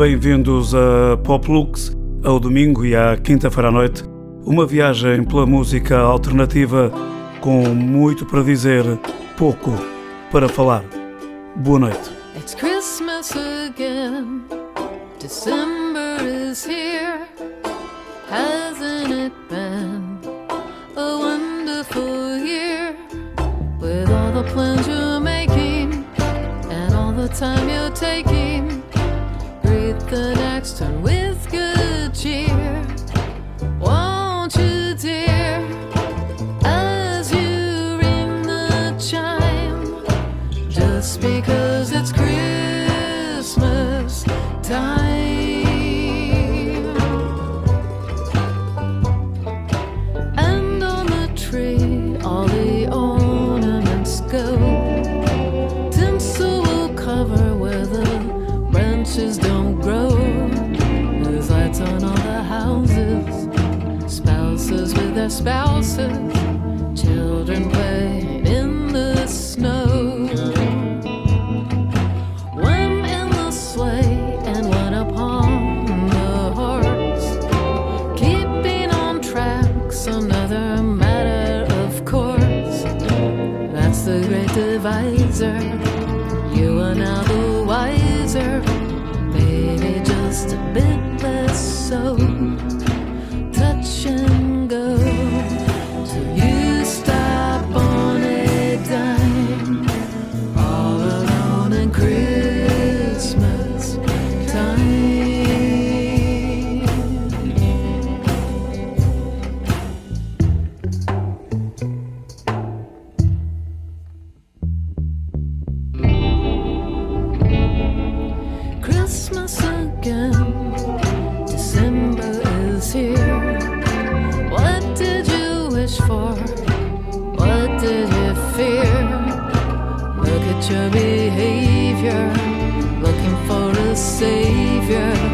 Bem-vindos a Poplux, ao domingo e à quinta-feira à noite. Uma viagem pela música alternativa com muito para dizer, pouco para falar. Boa noite. It's Christmas again. December is here. Hasn't it been a wonderful year? With all the plans you're making and all the time you're taking. next time. your behavior, looking for a savior.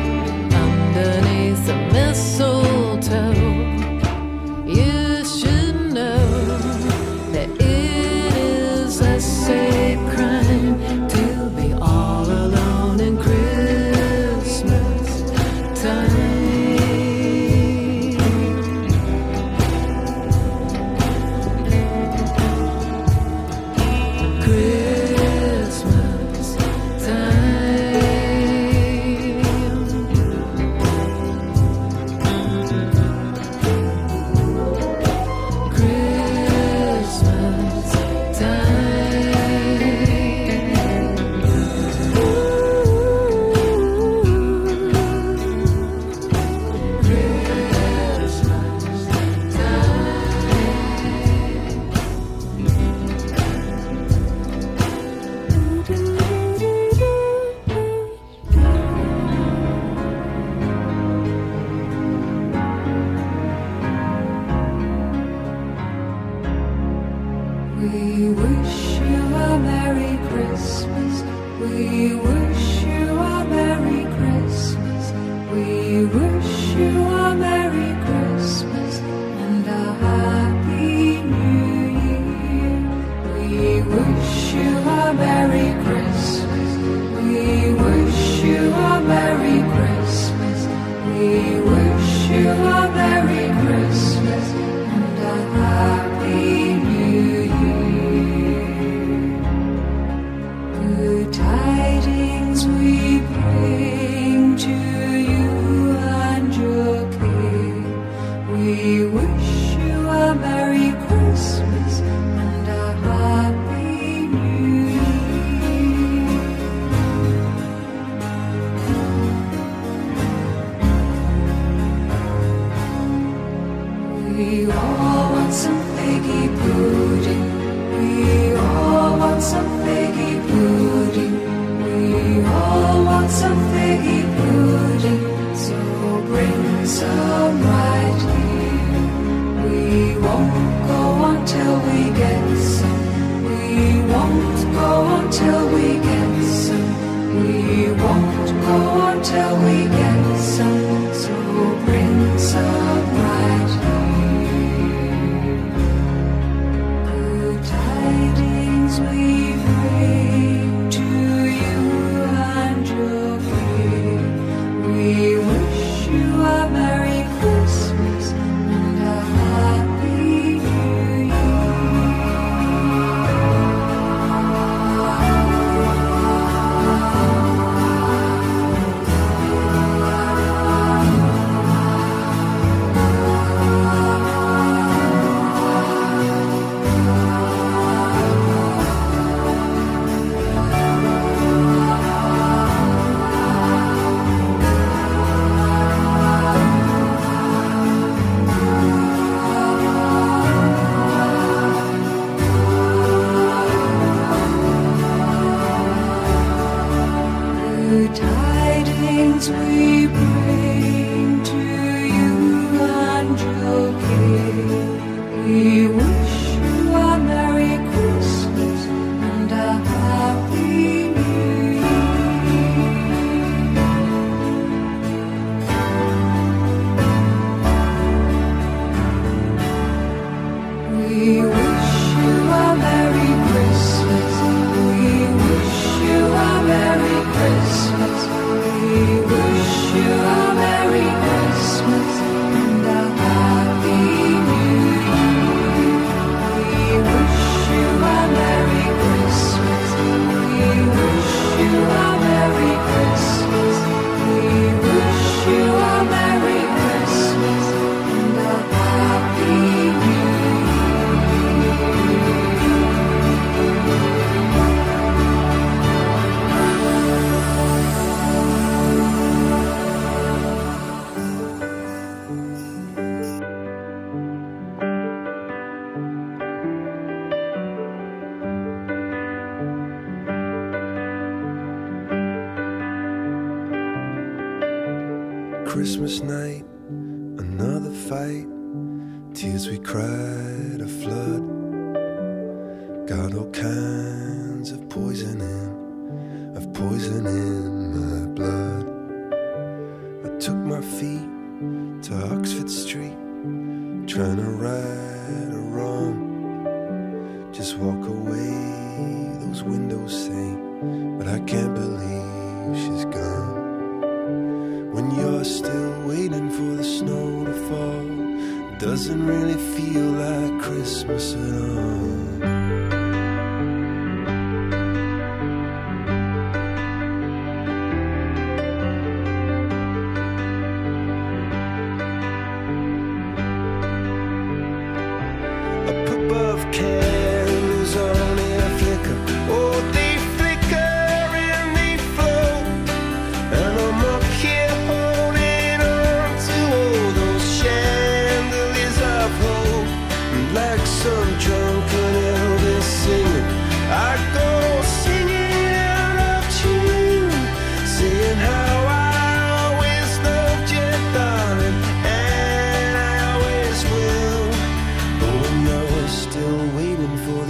Christmas night, another fight. Tears we cried,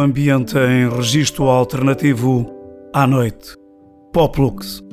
ambiente em registro alternativo à noite. Poplux.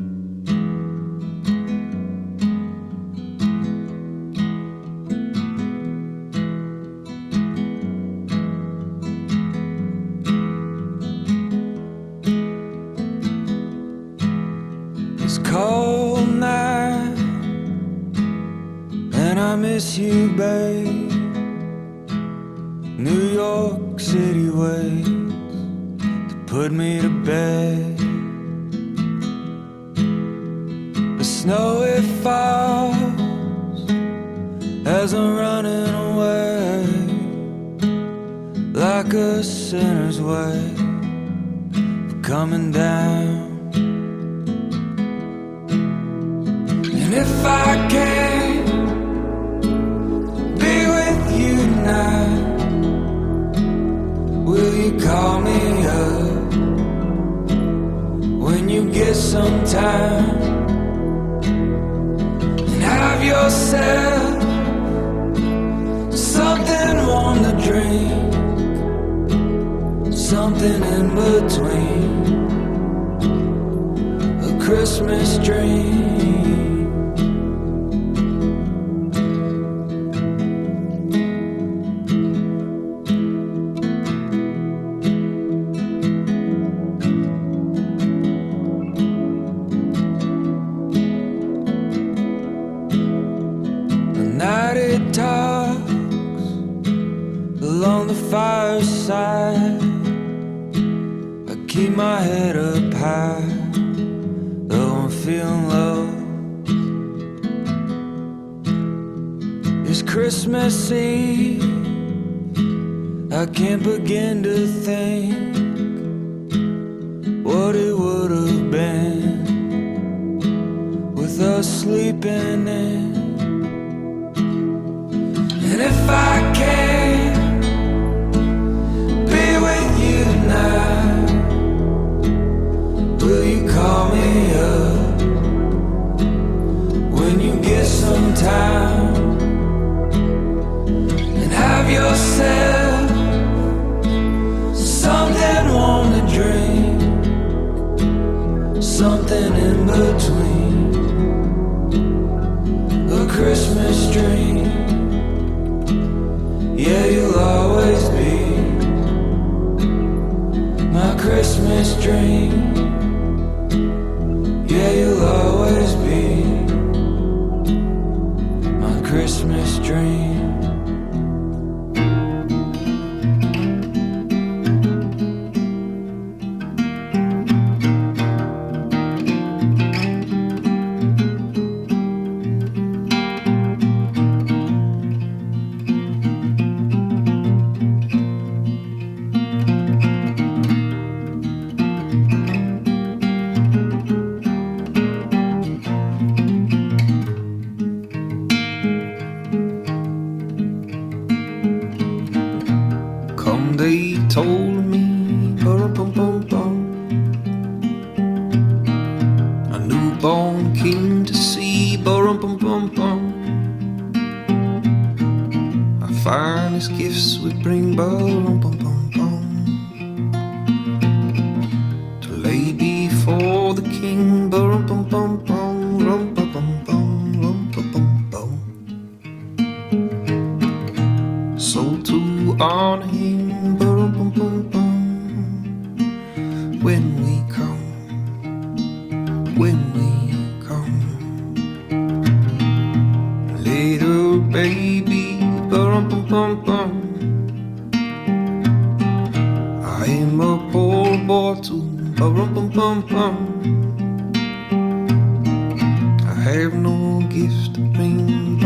have no gift to bring.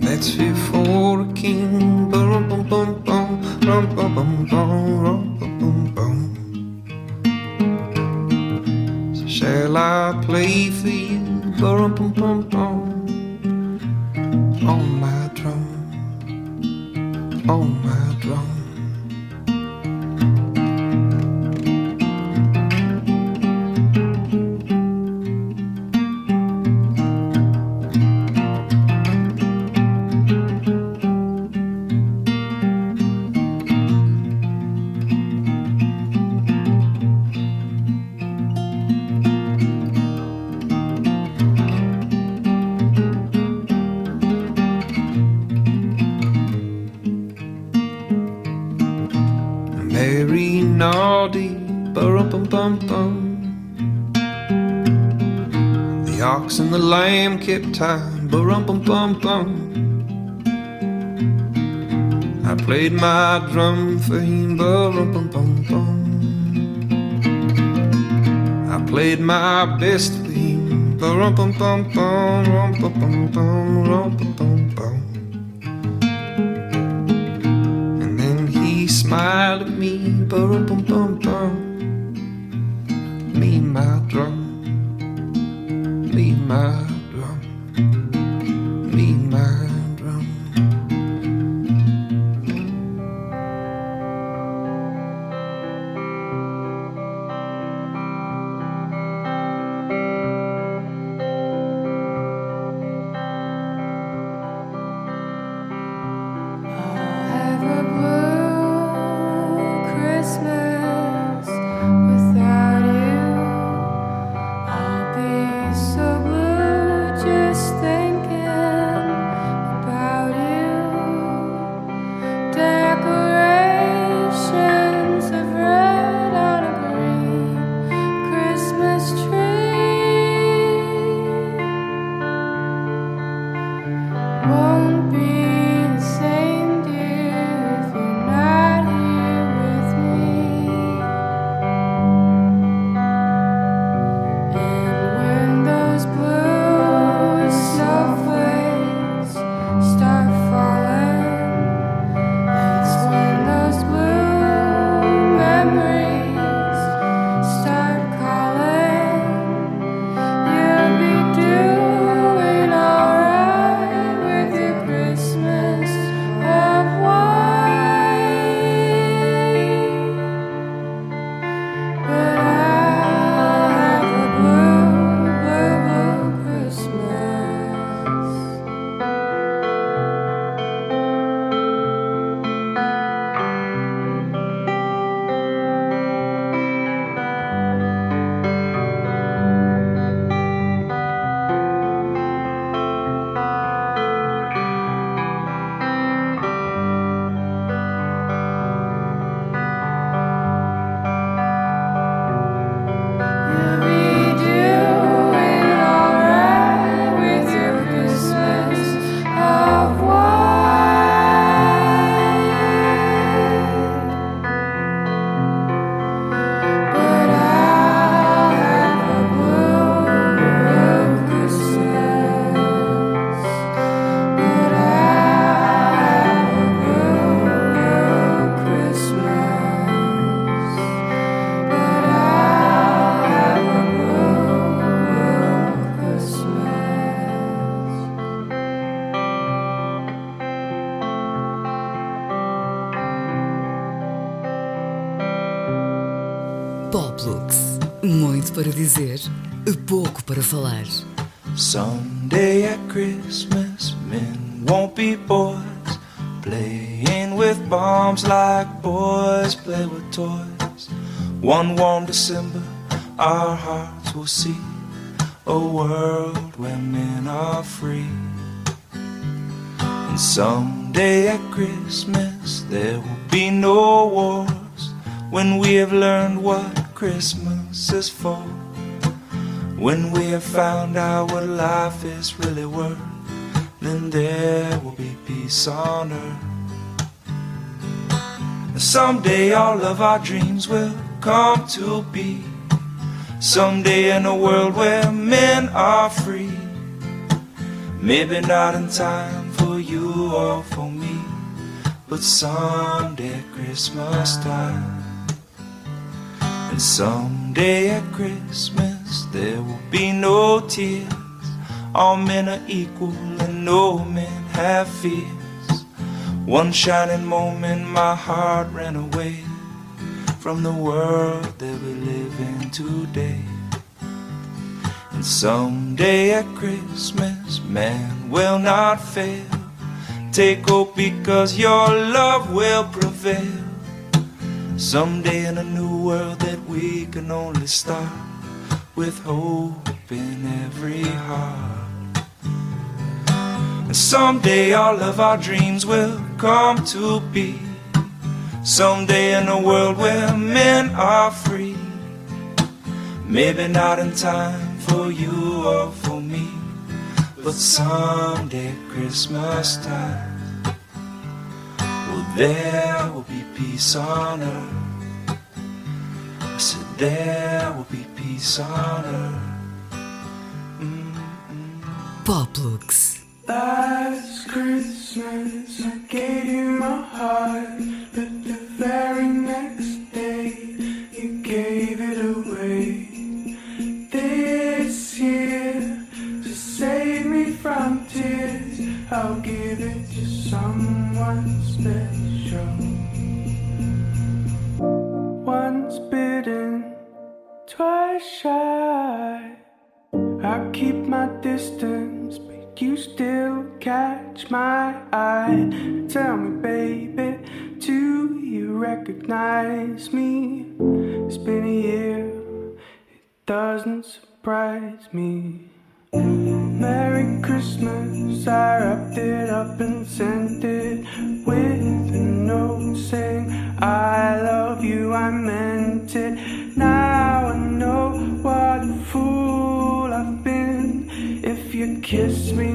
That's fit for a king. Bum bum shall I play for you? On my drum. Time. Ba-rum bum bum bum. I played my drum for him. Ba-rum bum bum bum. I played my best for him. Ba-rum bum bum bum. Rum bum bum bum. Rum bum bum bum. And then he smiled at me. Ba-rum bum bum bum. Me falar. Someday at Christmas, men won't be boys, playing with bombs like boys play with toys. One warm December, our hearts will see a world where men are free. And someday at Christmas, there will be no wars when we have learned what Christmas is for. Found out what life is really worth, then there will be peace on earth. And someday all of our dreams will come to be. Someday in a world where men are free. Maybe not in time for you or for me, but someday at Christmas time. And someday at Christmas there will be no tears. All men are equal and no men have fears. One shining moment my heart ran away from the world that we live in today. And someday at Christmas, man will not fail. Take hope because your love will prevail. Someday in a new world that we can only start with hope in every heart. And someday all of our dreams will come to be. Someday in a world where men are free. Maybe not in time for you or for me, But someday Christmas time, well, there will be peace on earth. I said, there will be peace on earth. Poplux. Last Christmas I gave you my heart, but the very next me. Merry Christmas, I wrapped it up and sent it with a note saying, I love you, I meant it. Now I know what a fool I've been. If you kiss me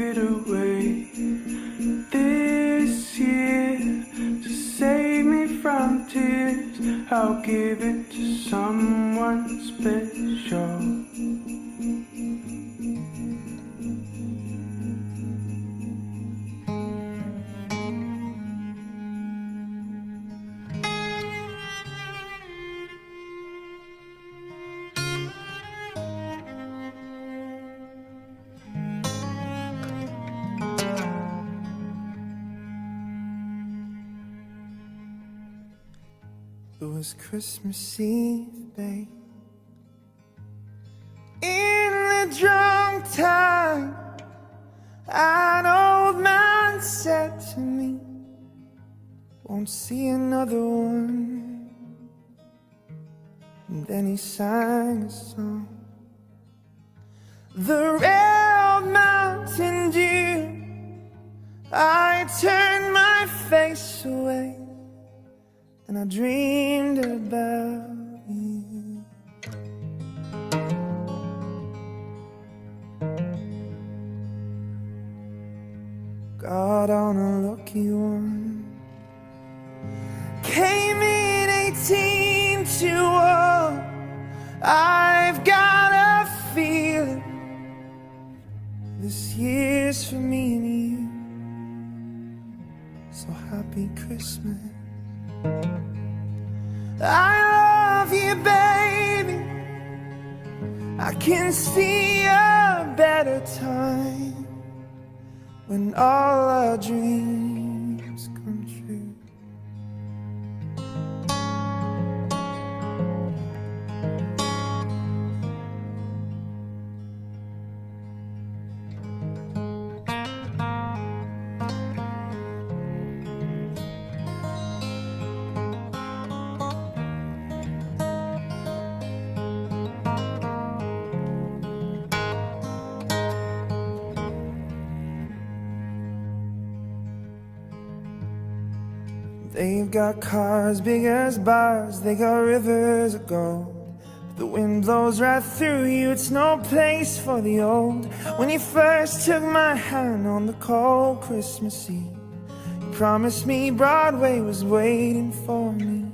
gave it away. This year, to save me from tears, I'll give it to someone special. Christmas Eve, babe. In the drunk time, an old man said to me, Won't see another one. And then he sang a song. The real Mountain Dew. I turned my face away and I dreamed about you. Got on a lucky one. Came in 18 to one. I've got a feeling this year's for me and you. So happy Christmas. I love you, baby. I can see a better time when all our dreams got cars big as bars, they got rivers of gold. The wind blows right through you, it's no place for the old. When you first took my hand on the cold Christmas Eve, you promised me Broadway was waiting for me.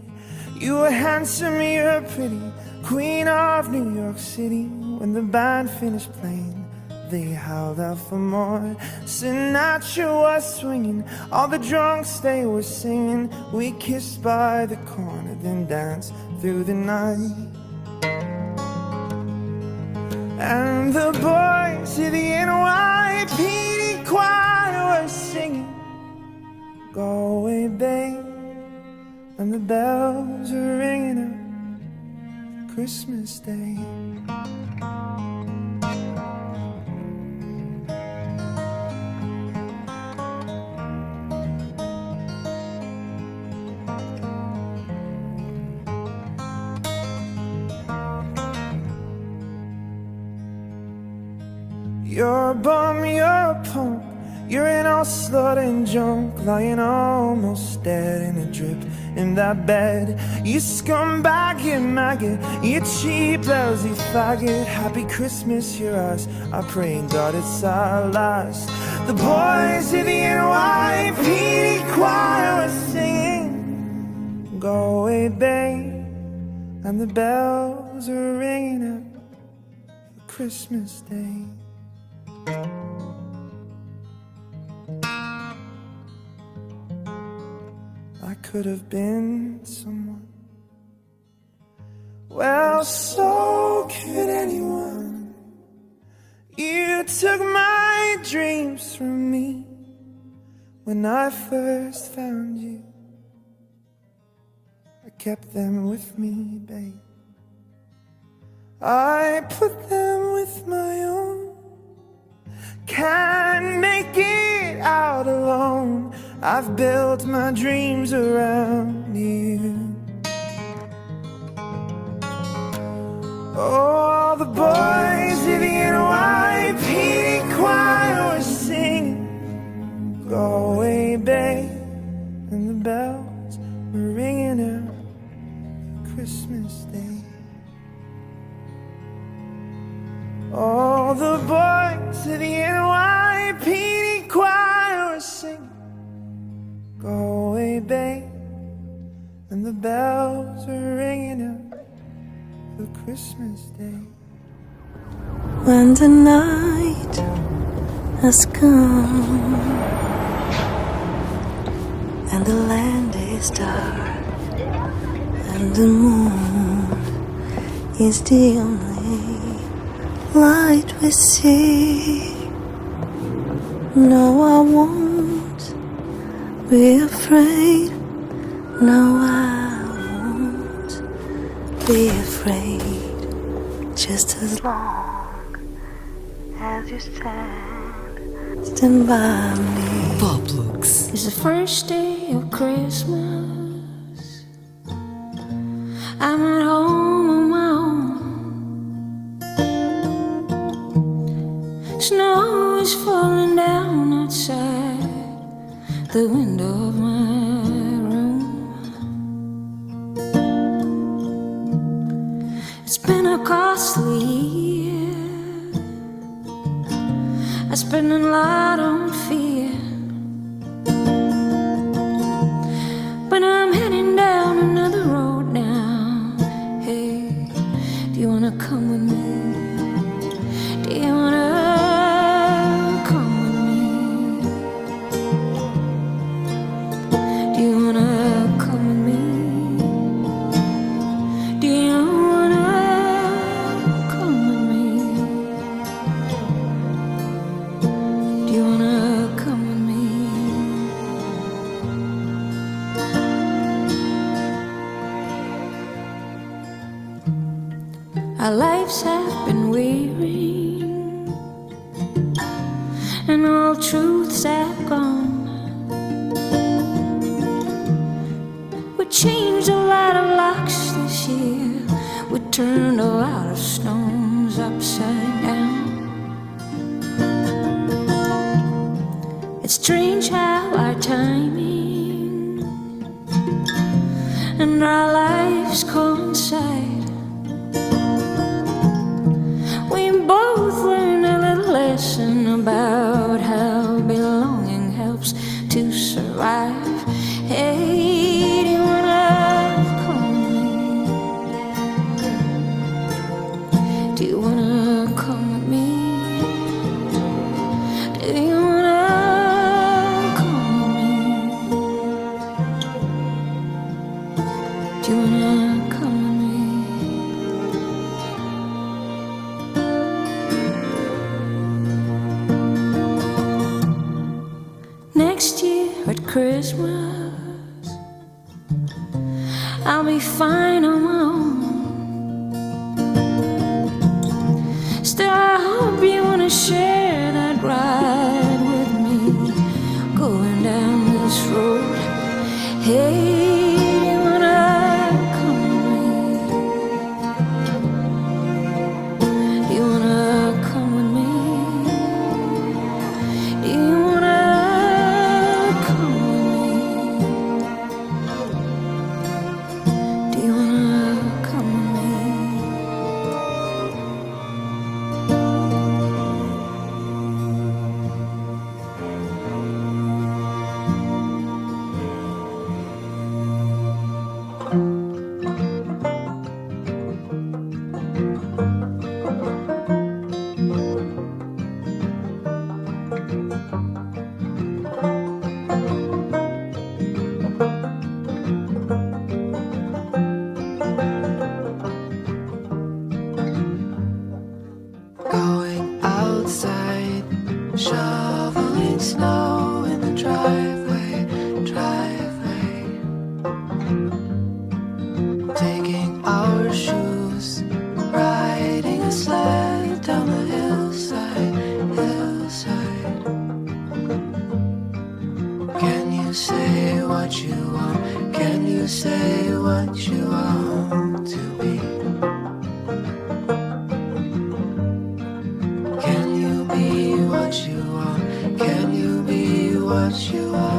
You were handsome, you were pretty, queen of New York City. When the band finished playing, they howled out for more. Sinatra was swinging, all the drunks they were singing. We kissed by the corner, then danced through the night. And the boys of the NYPD choir were singing, Galway Bay. And the bells were ringing out Christmas Day. You're a bum, you're a punk. You're an old slut and junk, lying almost dead in a drip in that bed. You scumbag, you maggot, you cheap, lousy faggot. Happy Christmas, you're us. I pray in God it's our last. The boys in the NYPD choir are singing, Galway Bay. And the bells are ringing out Christmas Day. I could have been someone. Well, so could anyone. You took my dreams from me when I first found you. I kept them with me, babe. I put them with my own. Can't make it out alone. I've built my dreams around you. Oh, all the boys in the NYPD choir were singing, Go away, babe. And the bells were ringing out Christmas Day. All the boys in the NYPD choir singing, Go away, babe. And the bells are ringing out for Christmas Day. When the night has come and the land is dark and the moon is the only light we see. No, I won't be afraid. No, I won't be afraid. Just as long as you stand, stand by me. Pop Lux. It's the first day of Christmas. I'm I'll be fine on my own. what you are? Can you be what you are?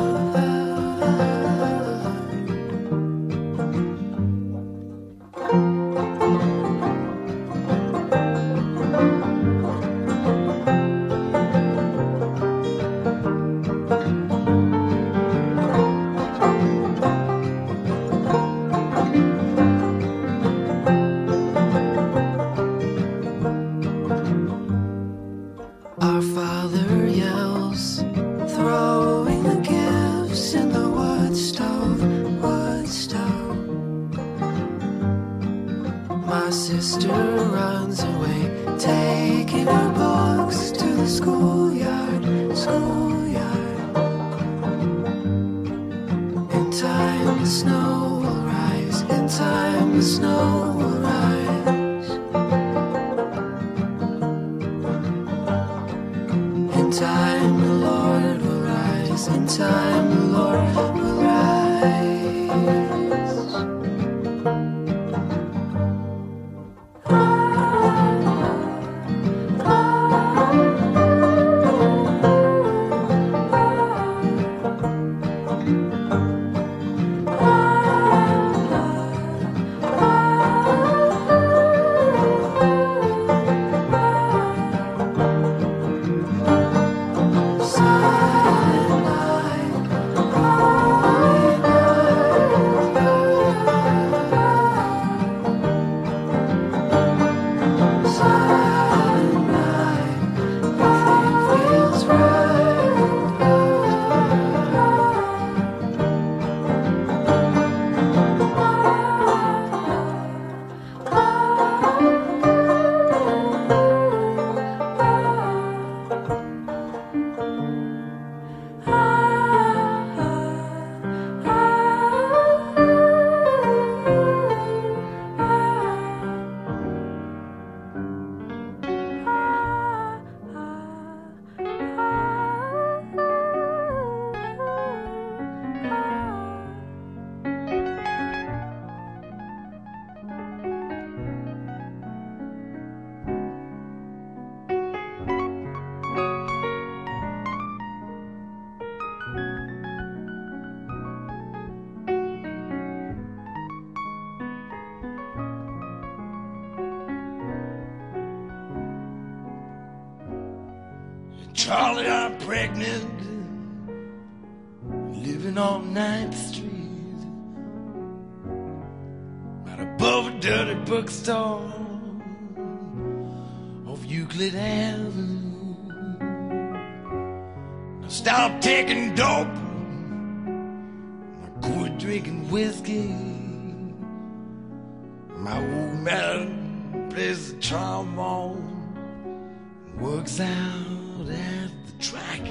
Works out at the track.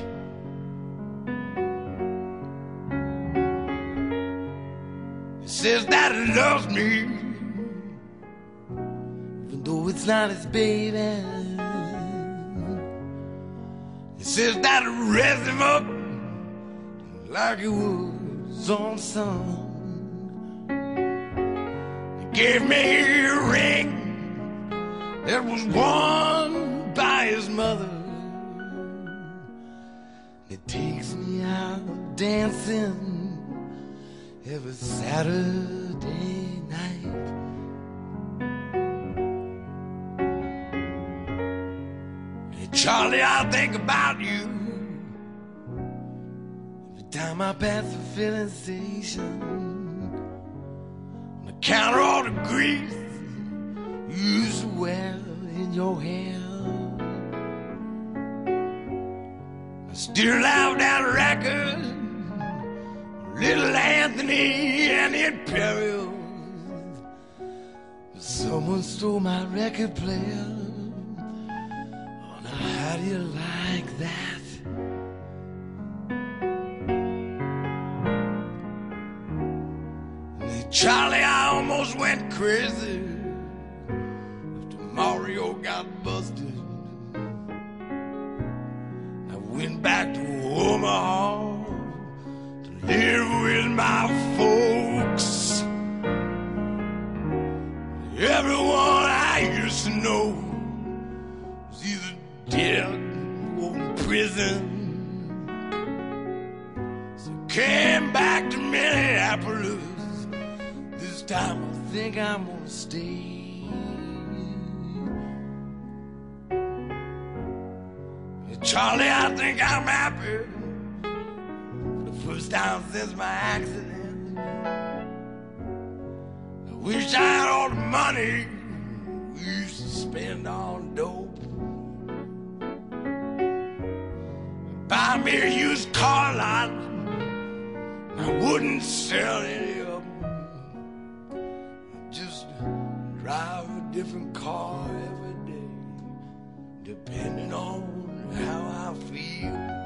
He says that he loves me, even though it's not his baby. He says that he raised him up like he was on son. He gave me a ring that was won by his mother. It takes me out dancing every Saturday night. Hey, Charlie, I think about you every time I pass the filling station. On account of all the grease you used to wear in your hair. Still have that record, Little Anthony and the Imperials. Someone stole my record player. Oh, now how do you like that? Charlie, I almost went crazy after Mario got busted. Back to Omaha to live with my folks. Everyone I used to know was either dead or in prison. So I came back to Minneapolis. This time I think I'm gonna stay. Charlie, I think I'm happy for the first time since my accident. I wish I had all the money we used to spend on dope. Buy me a used car lot, I wouldn't sell any of them. Just drive a different car every day, depending on how I feel.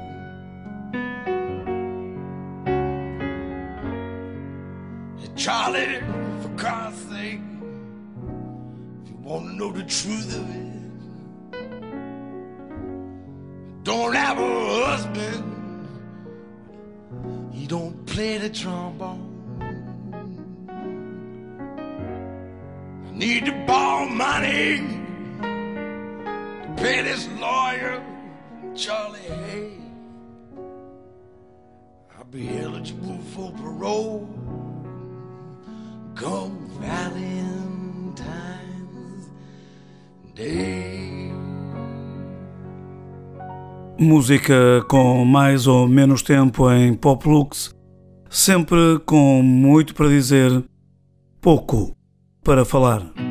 Charlie, for God's sake, if you want to know the truth of it, don't have a husband. He don't play the trombone. I need to borrow money to pay this lawyer, Charlie Hay. I'll be eligible for parole come Valentine's Day. Música com mais ou menos tempo em Poplux, sempre com muito para dizer, pouco para falar.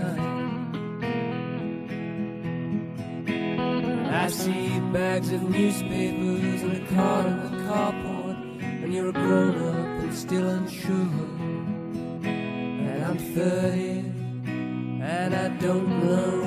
Time. I see bags of newspapers in a car in the carport, and you're a grown up and still unsure. And I'm 30, and I don't know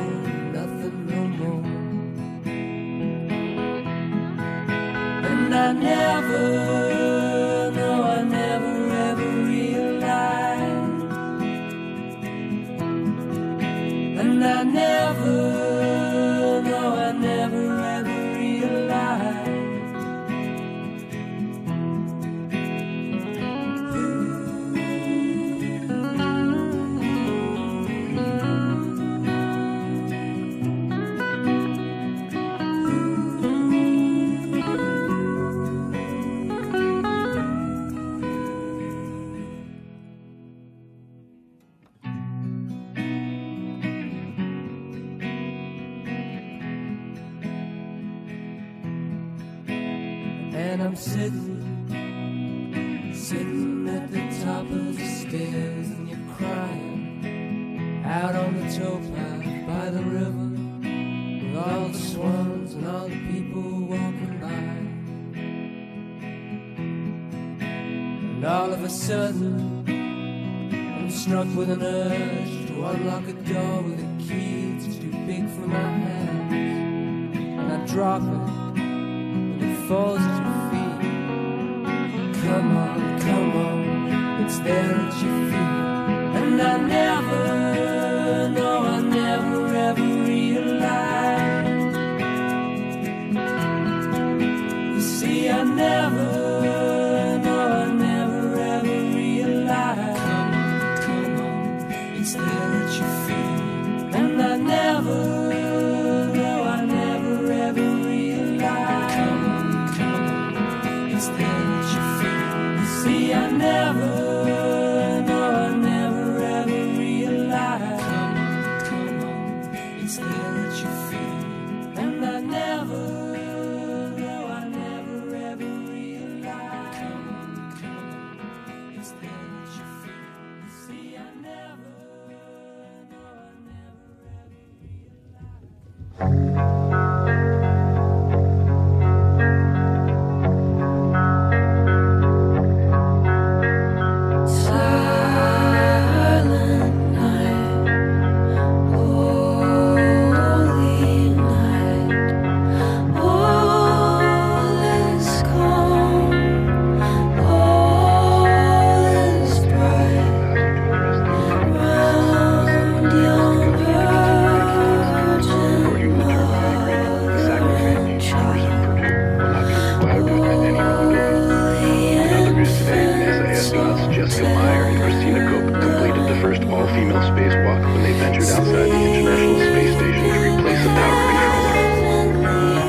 all-female spacewalk when they ventured outside the International Space Station to replace a power controller.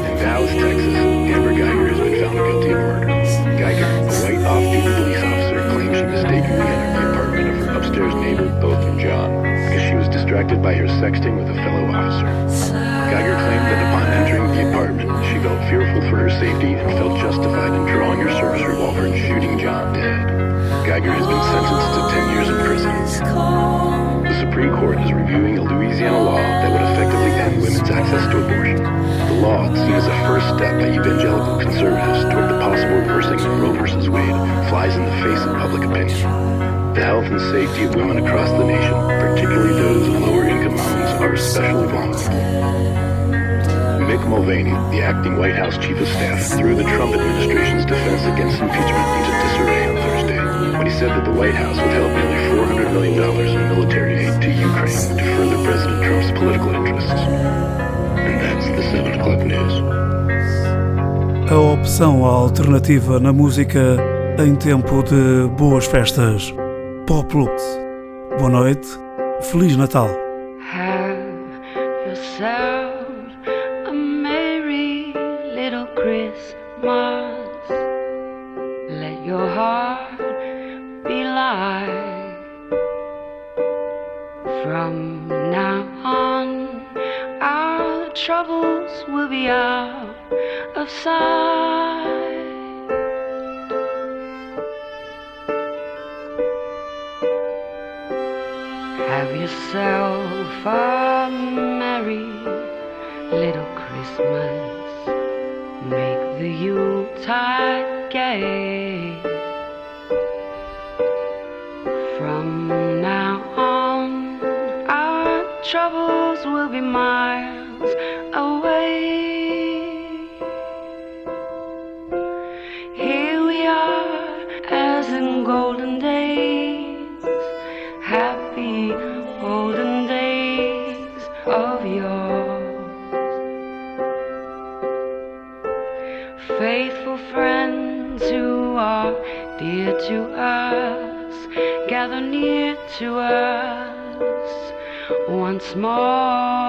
In Dallas, Texas, Amber Geiger has been found guilty of murder. Geiger, a white off-duty police officer, claims she mistakenly entered the apartment of her upstairs neighbor, Botham Jean, because she was distracted by her sexting with a fellow officer. Geiger claimed that upon entering the apartment, she felt fearful for her safety and felt justified in drawing her service revolver and shooting Jean dead. Geiger has been sentenced to 10 years in prison. The Supreme Court is reviewing a Louisiana law that would effectively end women's access to abortion. The law, seen as a first step by evangelical conservatives toward the possible reversing of Roe v. Wade, flies in the face of public opinion. The health and safety of women across the nation, particularly those of lower income homes, are especially vulnerable. Mick Mulvaney, the acting White House chief of staff, threw the Trump administration's defense against impeachment into disarray on Thursday when he said that the White House withheld nearly $400 million in military aid to Ukraine to further President Trump's political interests. And that's the 7 o'clock news. A opção alternativa na música em tempo de boas festas. Poplux. Boa noite. Feliz Natal. side. Have yourself a merry little Christmas. Make the Yuletide gay. From now on, our troubles will be mine. to us once more.